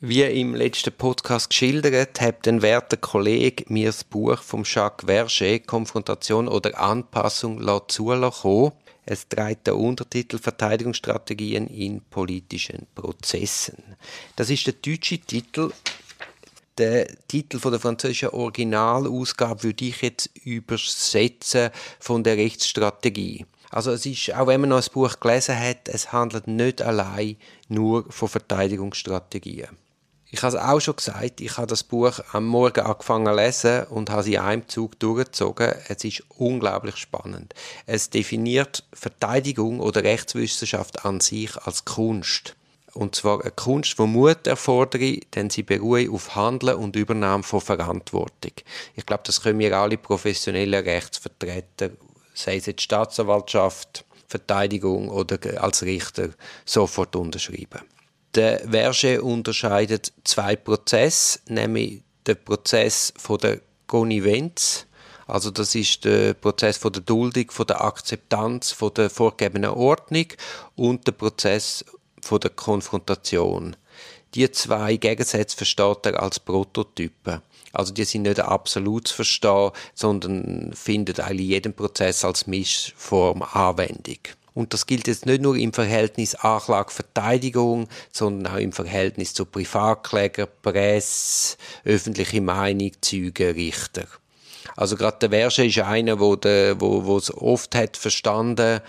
Wie im letzten Podcast geschildert, hat ein werter Kollege mir das Buch vom Jacques Verger Konfrontation oder Anpassung zulassen. Es trägt den Untertitel Verteidigungsstrategien in politischen Prozessen. Das ist der deutsche Titel. Der Titel von der französischen Originalausgabe würde ich jetzt übersetzen von der Rechtsstrategie. Also es ist, auch wenn man noch ein Buch gelesen hat, es handelt nicht allein nur von Verteidigungsstrategien. Ich habe es auch schon gesagt, ich habe das Buch am Morgen angefangen zu lesen und habe es in einem Zug durchgezogen. Es ist unglaublich spannend. Es definiert Verteidigung oder Rechtswissenschaft an sich als Kunst. Und zwar eine Kunst, die Mut erfordert, denn sie beruht auf Handeln und Übernahme von Verantwortung. Ich glaube, das können wir alle professionellen Rechtsvertreter, sei es jetzt Staatsanwaltschaft, Verteidigung oder als Richter, sofort unterschreiben. Der Verge unterscheidet zwei Prozesse, nämlich den Prozess von der Konnivenz, also das ist der Prozess von der Duldung, von der Akzeptanz, von der vorgegebenen Ordnung und der Prozess von der Konfrontation. Die zwei Gegensätze versteht er als Prototypen. Also die sind nicht absolut zu verstehen, sondern finden eigentlich jeden Prozess als Mischform Anwendung. Und das gilt jetzt nicht nur im Verhältnis Anklage-Verteidigung, sondern auch im Verhältnis zu Privatkläger, Presse, öffentliche Meinung, Zeugen, Richter. Also gerade der Verge ist einer, wo, der, wo, wo es oft hat verstanden,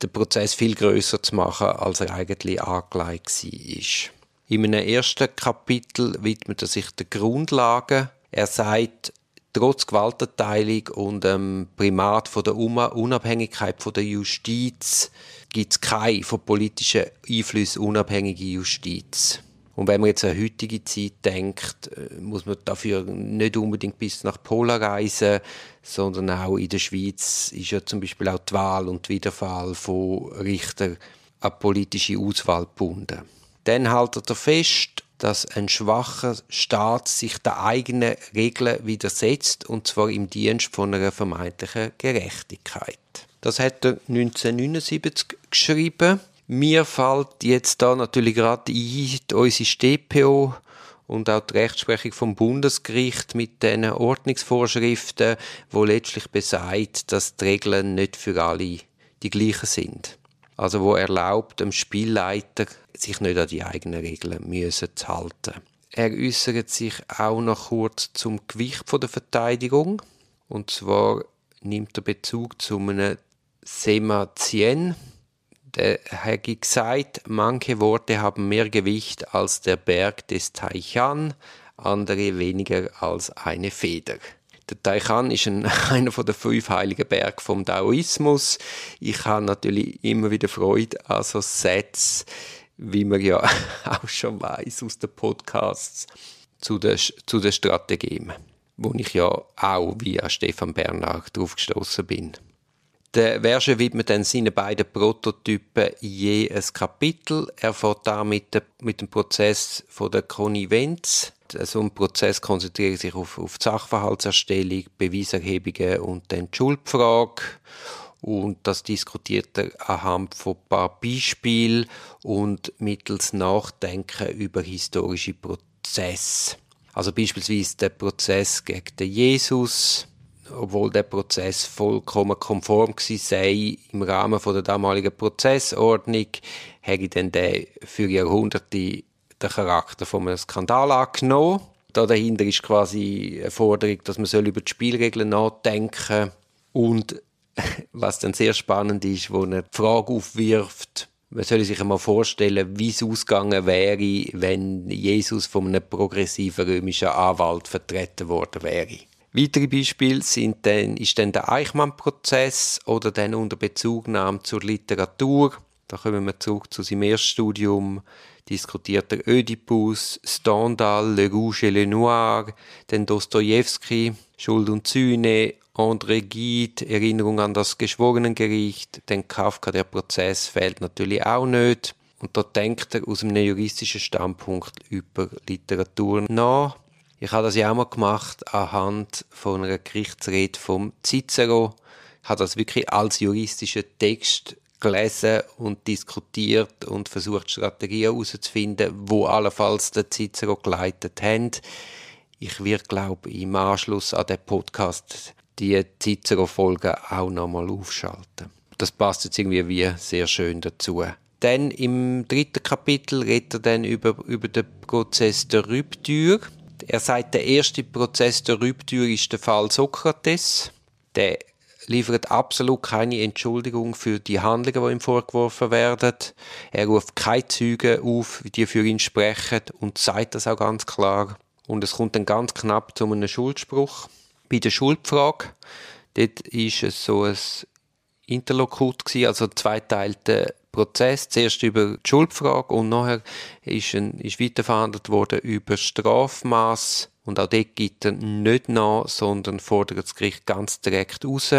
den Prozess viel größer zu machen, als er eigentlich angelegt war. In einem ersten Kapitel widmet er sich der Grundlagen. Er sagt, trotz Gewaltenteilung und dem Primat von der Unabhängigkeit von der Justiz gibt es keine von politischen Einflüssen unabhängige Justiz. Und wenn man jetzt an heutige Zeit denkt, äh, muss man dafür nicht unbedingt bis nach Polen reisen, sondern auch in der Schweiz ist ja zum Beispiel auch die Wahl und die Wiederwahl von Richtern an politische Auswahl gebunden. Dann haltet er fest, dass ein schwacher Staat sich der eigenen Regeln widersetzt, und zwar im Dienst von einer vermeintlichen Gerechtigkeit. Das hat er 1979 geschrieben. Mir fällt jetzt da natürlich gerade ein, unsere StPO und auch die Rechtsprechung vom Bundesgericht mit den Ordnungsvorschriften, wo letztlich besagt, dass die Regeln nicht für alle die gleichen sind. Also wo erlaubt dem Spielleiter sich nicht an die eigenen Regeln müssen zu halten. Er äußert sich auch noch kurz zum Gewicht der Verteidigung. Und zwar nimmt er Bezug zu einem Sematien. Der hat gesagt, manche Worte haben mehr Gewicht als der Berg des Taichan, andere weniger als eine Feder. Der Taichan ist ein, einer der fünf heiligen Berge vom Daoismus. Ich habe natürlich immer wieder Freude an so Sätzen, wie man ja auch schon weiß aus den Podcasts zu den, zu den Strategien, wo ich ja auch via Stefan Bernhard drauf gestoßen bin. Der Verge widmet dann seinen beiden Prototypen je ein Kapitel. Er fährt da mit, dem Prozess von der Konnivenz. So ein Prozess konzentriert sich auf, auf die Sachverhaltserstellung, Beweiserhebungen und dann die Schuldfrage. Und das diskutiert er anhand von ein paar Beispielen und mittels Nachdenken über historische Prozesse. Also beispielsweise der Prozess gegen den Jesus, obwohl der Prozess vollkommen konform sei im Rahmen der damaligen Prozessordnung, hätte dann der für Jahrhunderte den Charakter von einem Skandal angenommen. Da dahinter ist quasi eine Forderung, dass man über die Spielregeln nachdenken soll. und was dann sehr spannend ist, wo er die Frage aufwirft, man soll sich einmal vorstellen, wie es ausgegangen wäre, wenn Jesus von einem progressiven römischen Anwalt vertreten worden wäre. Weitere Beispiele sind dann, ist dann der Eichmann-Prozess oder dann unter Bezugnahme zur Literatur. Da kommen wir zurück zu seinem Erststudium. Diskutiert der Ödipus, Stendhal, Le Rouge et le Noir, dann Dostoevsky, Schuld und Sühne, André Gide, Erinnerung an das Geschworenengericht, den Kafka, der Prozess fehlt natürlich auch nicht. Und da denkt er aus einem juristischen Standpunkt über Literatur nach. Ich habe das ja auch mal gemacht anhand von einer Gerichtsrede vom Cicero. Ich habe das wirklich als juristischen Text gelesen und diskutiert und versucht Strategien herauszufinden, wo allenfalls der Cicero geleitet haben. Ich werde, glaube im Anschluss an den Podcast die Cicero-Folgen auch nochmal aufschalten. Das passt jetzt irgendwie wie sehr schön dazu. Dann im dritten Kapitel redet er dann über, über den Prozess der Rübtür. Er sagt, der erste Prozess der Rübtür ist der Fall Sokrates. Der liefert absolut keine Entschuldigung für die Handlungen, die ihm vorgeworfen werden. Er ruft keine Züge auf, die für ihn sprechen und sagt das auch ganz klar. Und es kommt dann ganz knapp zu einem Schuldspruch. Bei der Schuldfrage, dort ist es so ein Interlokut also ein zweiteilter Prozess. Zuerst über die Schuldfrage und nachher ist, ein, ist weiterverhandelt worden über Strafmaß und auch dort gibt er nicht nach, sondern fordert das Gericht ganz direkt raus,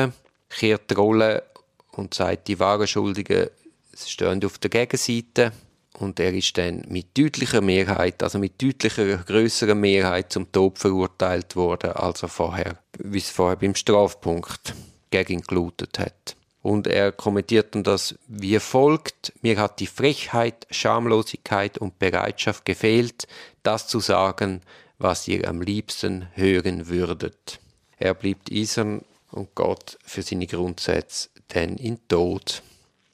kehrt die Rolle und sagt, die wahren Schuldigen stehen auf der Gegenseite. Und er ist dann mit deutlicher Mehrheit, also mit deutlicher größerer Mehrheit zum Tod verurteilt worden, als er vorher, wie es vorher beim Strafpunkt gegen ihn gelautet hat. Und er kommentiert dann das wie folgt. Mir hat die Frechheit, Schamlosigkeit und Bereitschaft gefehlt, das zu sagen, was ihr am liebsten hören würdet. Er blieb eisern und Gott für seine Grundsätze denn in Tod.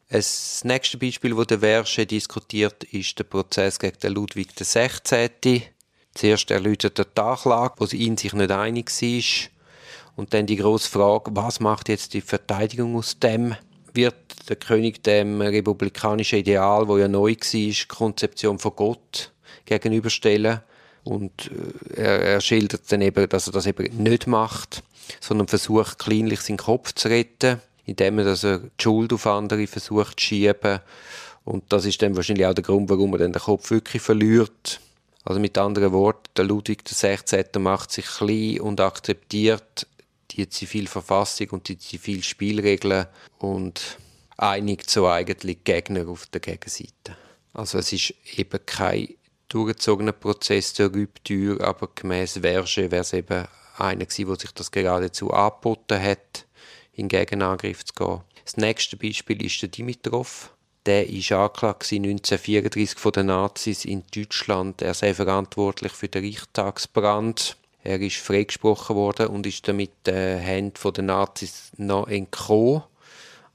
Das nächste Beispiel, wo der Versche diskutiert, ist der Prozess gegen den Ludwig XVI. Zuerst erläutert er die Anklage, wo sie in sich nicht einig war. Und dann die große Frage, was macht jetzt die Verteidigung aus dem? Wird der König dem republikanischen Ideal, wo ja neu war, Konzeption von Gott gegenüberstellen? Und äh, er, er schildert dann eben, dass er das eben nicht macht, sondern versucht, kleinlich seinen Kopf zu retten, indem er also die Schuld auf andere versucht zu schieben. Und das ist dann wahrscheinlich auch der Grund, warum er dann den Kopf wirklich verliert. Also mit anderen Worten, der Ludwig XVI. macht sich klein und akzeptiert die Zivilverfassung und die Zivilspielregeln und einigt so eigentlich Gegner auf der Gegenseite. Also es ist eben kein durchgezogener Prozess der Rübtür, aber gemäß Verge wäre es eben einer gewesen, der sich das geradezu angeboten hat, in Gegenangriff zu gehen. Das nächste Beispiel ist der Dimitrov. Der angeklagt 1934 von den Nazis in Deutschland. Er sei verantwortlich für den Reichstagsbrand. Er ist freigesprochen worden und ist dann mit den Händen der Nazis noch entkommen.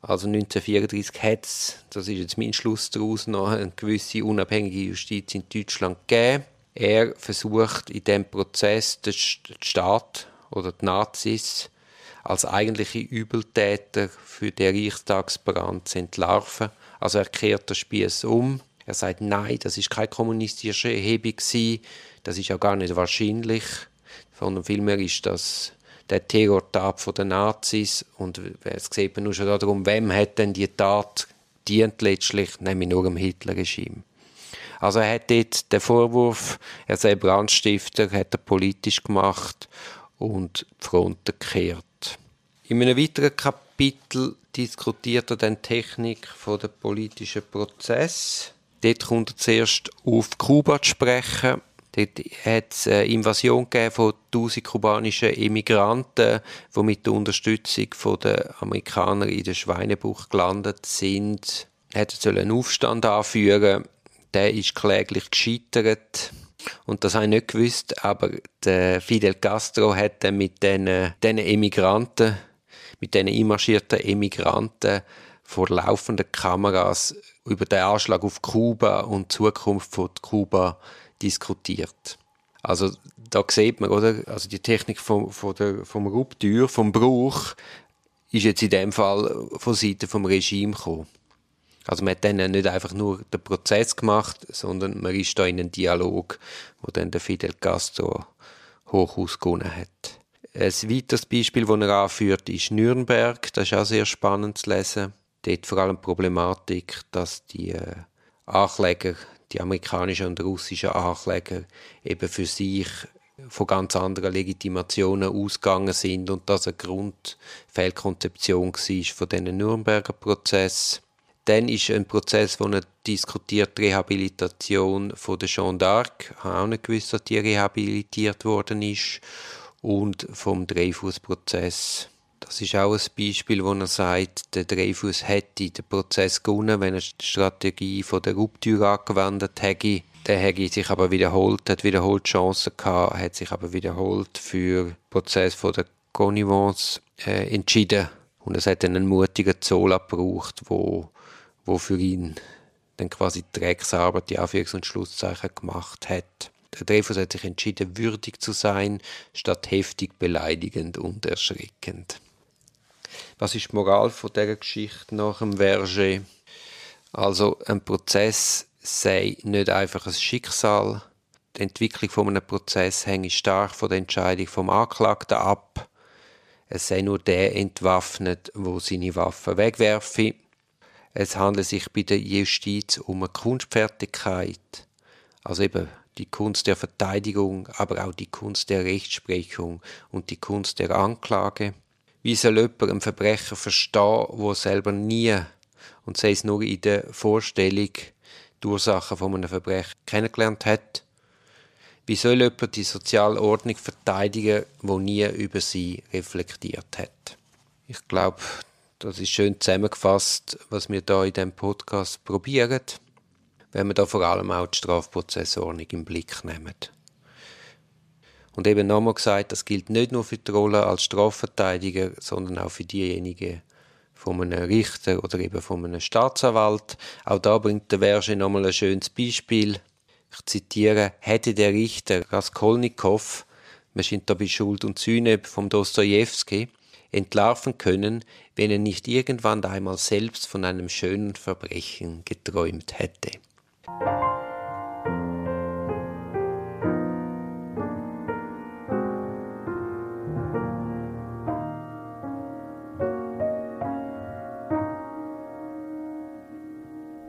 Also 1934 hat es, das ist jetzt mein Schluss daraus, noch eine gewisse unabhängige Justiz in Deutschland gegeben. Er versucht in dem Prozess den Staat oder die Nazis als eigentliche Übeltäter für den Reichstagsbrand zu entlarven. Also er kehrt den Spieß um. Er sagt, nein, das ist keine kommunistische Erhebung das ist ja gar nicht wahrscheinlich, sondern vielmehr ist das der Terrortat der Nazis und es sieht man nur schon darum, wem hat denn die Tat dient letztlich, nämlich nur dem Hitler-Regime. Also er hat dort den Vorwurf, er sei Brandstifter, hat er politisch gemacht und die Front gekehrt. In einem weiteren Kapitel diskutiert er dann die Technik der politischen Prozess. Dort kommt er zuerst auf Kuba zu sprechen Dort hat es eine Invasion von 1000 kubanischen Immigranten, die mit der Unterstützung der Amerikaner in der Schweinebucht gelandet sind. Er hätte einen Aufstand anführen Der ist kläglich gescheitert. Und das habe ich nicht gewusst, aber der Fidel Castro hat mit diesen, diesen Emigranten, mit diesen einmarschierten Emigranten vor laufenden Kameras über den Anschlag auf Kuba und die Zukunft von Kuba diskutiert. Also da sieht man, oder? Also die Technik vom, von der, vom Ruptur, vom Bruch, ist jetzt in dem Fall von Seite vom Regime gekommen. Also man hat dann nicht einfach nur den Prozess gemacht, sondern man ist da in einen Dialog, wo dann der Fidel Castro hoch ausgewonnen hat. Ein weiteres Beispiel, das er anführt, ist Nürnberg. Das ist auch sehr spannend zu lesen. Dort vor allem die Problematik, dass die äh, Ankläger die amerikanischen und russischen Ankläger eben für sich von ganz anderen Legitimationen ausgegangen sind und das eine Grundfehlkonzeption war von diesen Nürnberger Prozess. Dann ist ein Prozess, wo er diskutiert, die Rehabilitation von der Jeanne d'Arc. Ich habe auch nicht gewusst, dass die rehabilitiert worden ist. Und vom Dreyfus-Prozess. Das ist auch ein Beispiel, wo er sagt, der Dreyfus hätte den Prozess gewonnen, wenn er die Strategie von der Ruptur angewendet hätte. Der hätte sich aber wiederholt, hat wiederholt Chancen gehabt, hat sich aber wiederholt für den Prozess von der Connivance äh, entschieden. Und es hat einen mutigen Zola gebraucht, wo, wo für ihn dann quasi die Drecksarbeit, die Anführungs- und Schlusszeichen gemacht hat. Der Dreyfus hat sich entschieden, würdig zu sein, statt heftig beleidigend und erschreckend. Was ist die Moral von dieser Geschichte nach dem Verger? Also ein Prozess sei nicht einfach ein Schicksal. Die Entwicklung von einem Prozess hängt stark von der Entscheidung vom Anklagten ab. Es sei nur der entwaffnet, wo seine Waffen wegwerfe. Es handelt sich bei der Justiz um eine Kunstfertigkeit, also eben die Kunst der Verteidigung, aber auch die Kunst der Rechtsprechung und die Kunst der Anklage. Wie soll jemand einen Verbrecher verstehen, wo selber nie, und sei es nur in der Vorstellung, die Ursachen von einem Verbrechen kennengelernt hat? Wie soll jemand die soziale Ordnung verteidigen, wo nie über sie reflektiert hat? Ich glaube, das ist schön zusammengefasst, was wir da in dem Podcast probieren wenn wir da vor allem auch die Strafprozessordnung im Blick nehmen. Und eben nochmal gesagt, das gilt nicht nur für die Rolle als Strafverteidiger, sondern auch für diejenigen von einem Richter oder eben von einem Staatsanwalt. Auch da bringt der Verge nochmal ein schönes Beispiel. Ich zitiere, hätte der Richter Raskolnikow, wir sind da bei Schuld und Sühne vom Dostojewski, entlarven können, wenn er nicht irgendwann einmal selbst von einem schönen Verbrechen geträumt hätte.